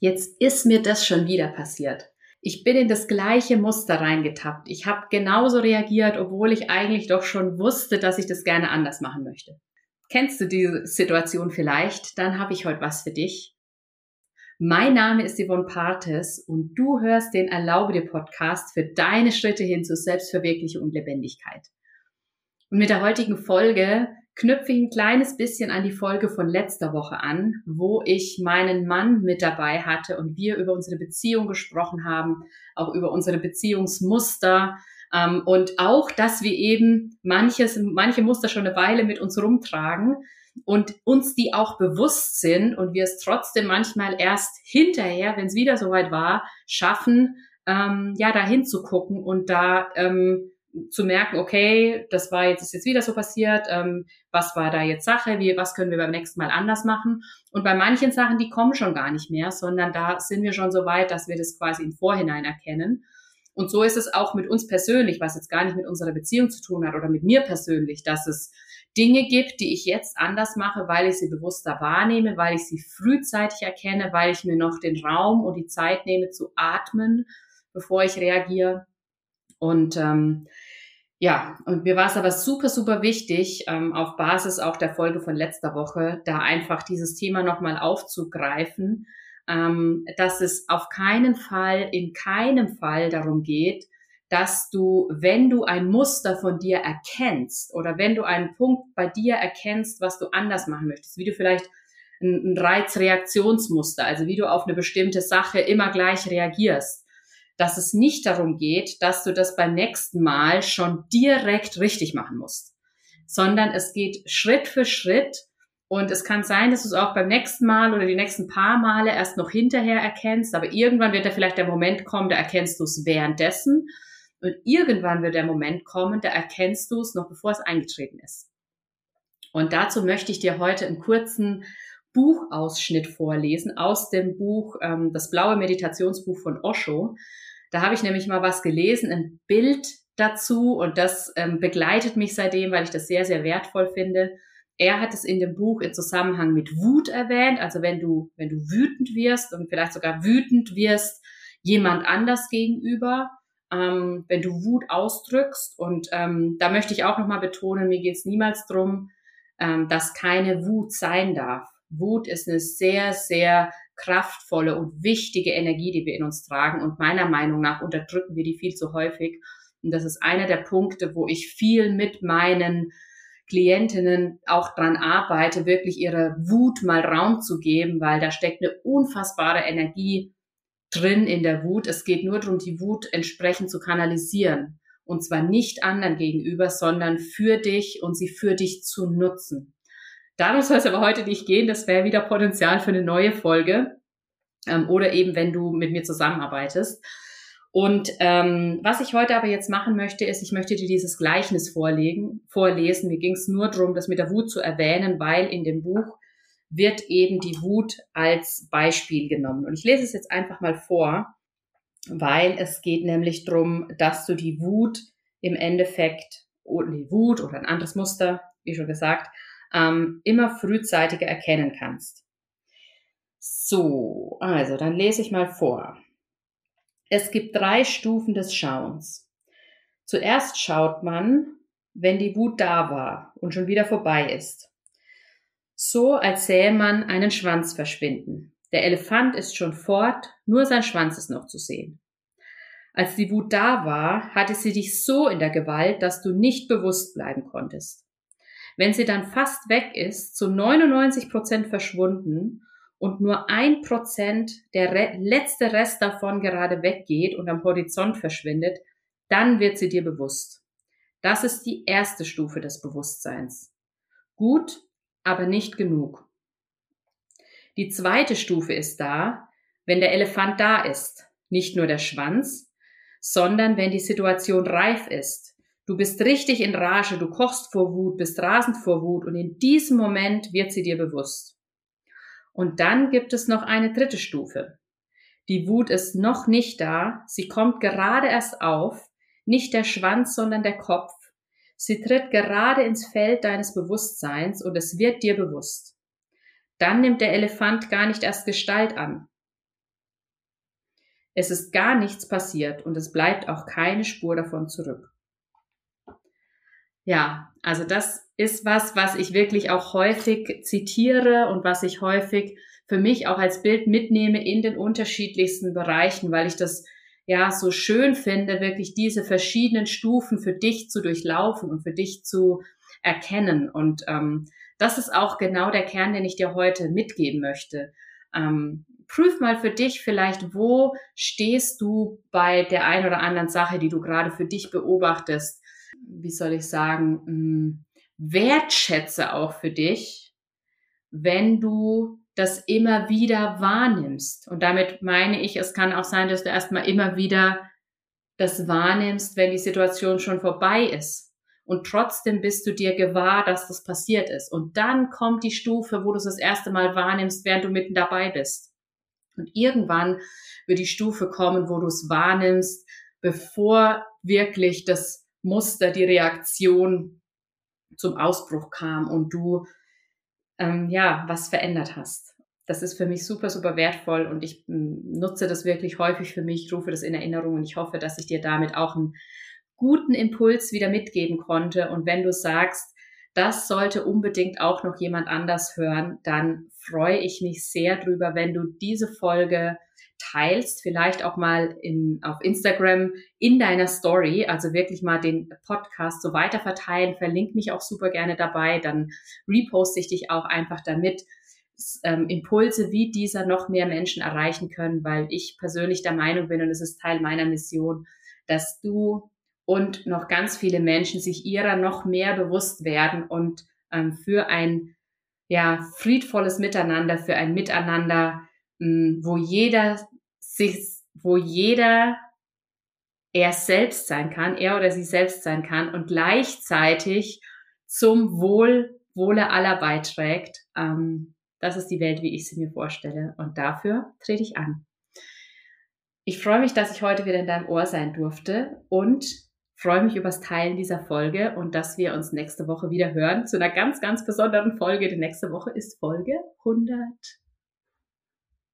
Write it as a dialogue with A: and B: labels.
A: Jetzt ist mir das schon wieder passiert. Ich bin in das gleiche Muster reingetappt. Ich habe genauso reagiert, obwohl ich eigentlich doch schon wusste, dass ich das gerne anders machen möchte. Kennst du diese Situation vielleicht? Dann habe ich heute was für dich. Mein Name ist Yvonne Partes und du hörst den Erlaube dir Podcast für deine Schritte hin zur Selbstverwirklichung und Lebendigkeit. Und mit der heutigen Folge knüpfe ich ein kleines bisschen an die Folge von letzter Woche an, wo ich meinen Mann mit dabei hatte und wir über unsere Beziehung gesprochen haben, auch über unsere Beziehungsmuster ähm, und auch, dass wir eben manches, manche Muster schon eine Weile mit uns rumtragen und uns die auch bewusst sind und wir es trotzdem manchmal erst hinterher, wenn es wieder soweit war, schaffen, ähm, ja, da hinzugucken und da ähm, zu merken, okay, das war jetzt, ist jetzt wieder so passiert, ähm, was war da jetzt Sache, wie, was können wir beim nächsten Mal anders machen? Und bei manchen Sachen, die kommen schon gar nicht mehr, sondern da sind wir schon so weit, dass wir das quasi im Vorhinein erkennen. Und so ist es auch mit uns persönlich, was jetzt gar nicht mit unserer Beziehung zu tun hat oder mit mir persönlich, dass es Dinge gibt, die ich jetzt anders mache, weil ich sie bewusster wahrnehme, weil ich sie frühzeitig erkenne, weil ich mir noch den Raum und die Zeit nehme zu atmen, bevor ich reagiere. Und ähm, ja, und mir war es aber super, super wichtig, ähm, auf Basis auch der Folge von letzter Woche, da einfach dieses Thema nochmal aufzugreifen, ähm, dass es auf keinen Fall, in keinem Fall darum geht, dass du, wenn du ein Muster von dir erkennst oder wenn du einen Punkt bei dir erkennst, was du anders machen möchtest, wie du vielleicht ein, ein Reizreaktionsmuster, also wie du auf eine bestimmte Sache immer gleich reagierst, dass es nicht darum geht, dass du das beim nächsten Mal schon direkt richtig machen musst, sondern es geht Schritt für Schritt und es kann sein, dass du es auch beim nächsten Mal oder die nächsten paar Male erst noch hinterher erkennst, aber irgendwann wird da vielleicht der Moment kommen, da erkennst du es währenddessen und irgendwann wird der Moment kommen, da erkennst du es noch bevor es eingetreten ist. Und dazu möchte ich dir heute einen kurzen Buchausschnitt vorlesen aus dem Buch, ähm, das blaue Meditationsbuch von Osho. Da habe ich nämlich mal was gelesen, ein Bild dazu und das ähm, begleitet mich seitdem, weil ich das sehr, sehr wertvoll finde. Er hat es in dem Buch im Zusammenhang mit Wut erwähnt, also wenn du, wenn du wütend wirst und vielleicht sogar wütend wirst jemand anders gegenüber, ähm, wenn du Wut ausdrückst und ähm, da möchte ich auch nochmal betonen, mir geht es niemals drum, ähm, dass keine Wut sein darf. Wut ist eine sehr, sehr kraftvolle und wichtige Energie, die wir in uns tragen. Und meiner Meinung nach unterdrücken wir die viel zu häufig. Und das ist einer der Punkte, wo ich viel mit meinen Klientinnen auch dran arbeite, wirklich ihre Wut mal Raum zu geben, weil da steckt eine unfassbare Energie drin in der Wut. Es geht nur darum, die Wut entsprechend zu kanalisieren. Und zwar nicht anderen gegenüber, sondern für dich und sie für dich zu nutzen. Darum soll es aber heute nicht gehen. Das wäre wieder Potenzial für eine neue Folge. Ähm, oder eben, wenn du mit mir zusammenarbeitest. Und ähm, was ich heute aber jetzt machen möchte, ist, ich möchte dir dieses Gleichnis vorlegen, vorlesen. Mir ging es nur darum, das mit der Wut zu erwähnen, weil in dem Buch wird eben die Wut als Beispiel genommen. Und ich lese es jetzt einfach mal vor, weil es geht nämlich darum, dass du die Wut im Endeffekt, oder die Wut oder ein anderes Muster, wie schon gesagt, ähm, immer frühzeitiger erkennen kannst. So, also dann lese ich mal vor. Es gibt drei Stufen des Schauens. Zuerst schaut man, wenn die Wut da war und schon wieder vorbei ist. So als sähe man einen Schwanz verschwinden. Der Elefant ist schon fort, nur sein Schwanz ist noch zu sehen. Als die Wut da war, hatte sie dich so in der Gewalt, dass du nicht bewusst bleiben konntest. Wenn sie dann fast weg ist, zu 99 Prozent verschwunden und nur ein Prozent der Re letzte Rest davon gerade weggeht und am Horizont verschwindet, dann wird sie dir bewusst. Das ist die erste Stufe des Bewusstseins. Gut, aber nicht genug. Die zweite Stufe ist da, wenn der Elefant da ist, nicht nur der Schwanz, sondern wenn die Situation reif ist, Du bist richtig in Rage, du kochst vor Wut, bist rasend vor Wut und in diesem Moment wird sie dir bewusst. Und dann gibt es noch eine dritte Stufe. Die Wut ist noch nicht da, sie kommt gerade erst auf, nicht der Schwanz, sondern der Kopf. Sie tritt gerade ins Feld deines Bewusstseins und es wird dir bewusst. Dann nimmt der Elefant gar nicht erst Gestalt an. Es ist gar nichts passiert und es bleibt auch keine Spur davon zurück. Ja, also das ist was, was ich wirklich auch häufig zitiere und was ich häufig für mich auch als Bild mitnehme in den unterschiedlichsten Bereichen, weil ich das ja so schön finde, wirklich diese verschiedenen Stufen für dich zu durchlaufen und für dich zu erkennen. Und ähm, das ist auch genau der Kern, den ich dir heute mitgeben möchte. Ähm, prüf mal für dich vielleicht, wo stehst du bei der ein oder anderen Sache, die du gerade für dich beobachtest. Wie soll ich sagen, mh, hm, wertschätze auch für dich, wenn du das immer wieder wahrnimmst. Und damit meine ich, es kann auch sein, dass du erstmal immer wieder das wahrnimmst, wenn die Situation schon vorbei ist. Und trotzdem bist du dir gewahr, dass das passiert ist. Und dann kommt die Stufe, wo du es das erste Mal wahrnimmst, während du mitten dabei bist. Und irgendwann wird die Stufe kommen, wo du es wahrnimmst, bevor wirklich das Muster, die Reaktion zum Ausbruch kam und du ähm, ja was verändert hast das ist für mich super, super wertvoll und ich hm, nutze das wirklich häufig für mich, rufe das in Erinnerung und ich hoffe, dass ich dir damit auch einen guten Impuls wieder mitgeben konnte. Und wenn du sagst, das sollte unbedingt auch noch jemand anders hören, dann freue ich mich sehr drüber, wenn du diese Folge teilst, vielleicht auch mal in, auf Instagram in deiner Story, also wirklich mal den Podcast so weiter verteilen, verlink mich auch super gerne dabei, dann reposte ich dich auch einfach damit, ähm, Impulse wie dieser noch mehr Menschen erreichen können, weil ich persönlich der Meinung bin, und es ist Teil meiner Mission, dass du und noch ganz viele Menschen sich ihrer noch mehr bewusst werden und ähm, für ein ja, friedvolles Miteinander, für ein Miteinander, hm, wo jeder sich, wo jeder er selbst sein kann, er oder sie selbst sein kann und gleichzeitig zum Wohl, Wohle aller beiträgt. Ähm, das ist die Welt, wie ich sie mir vorstelle. Und dafür trete ich an. Ich freue mich, dass ich heute wieder in deinem Ohr sein durfte und freue mich übers Teilen dieser Folge und dass wir uns nächste Woche wieder hören zu einer ganz, ganz besonderen Folge. Die nächste Woche ist Folge 100.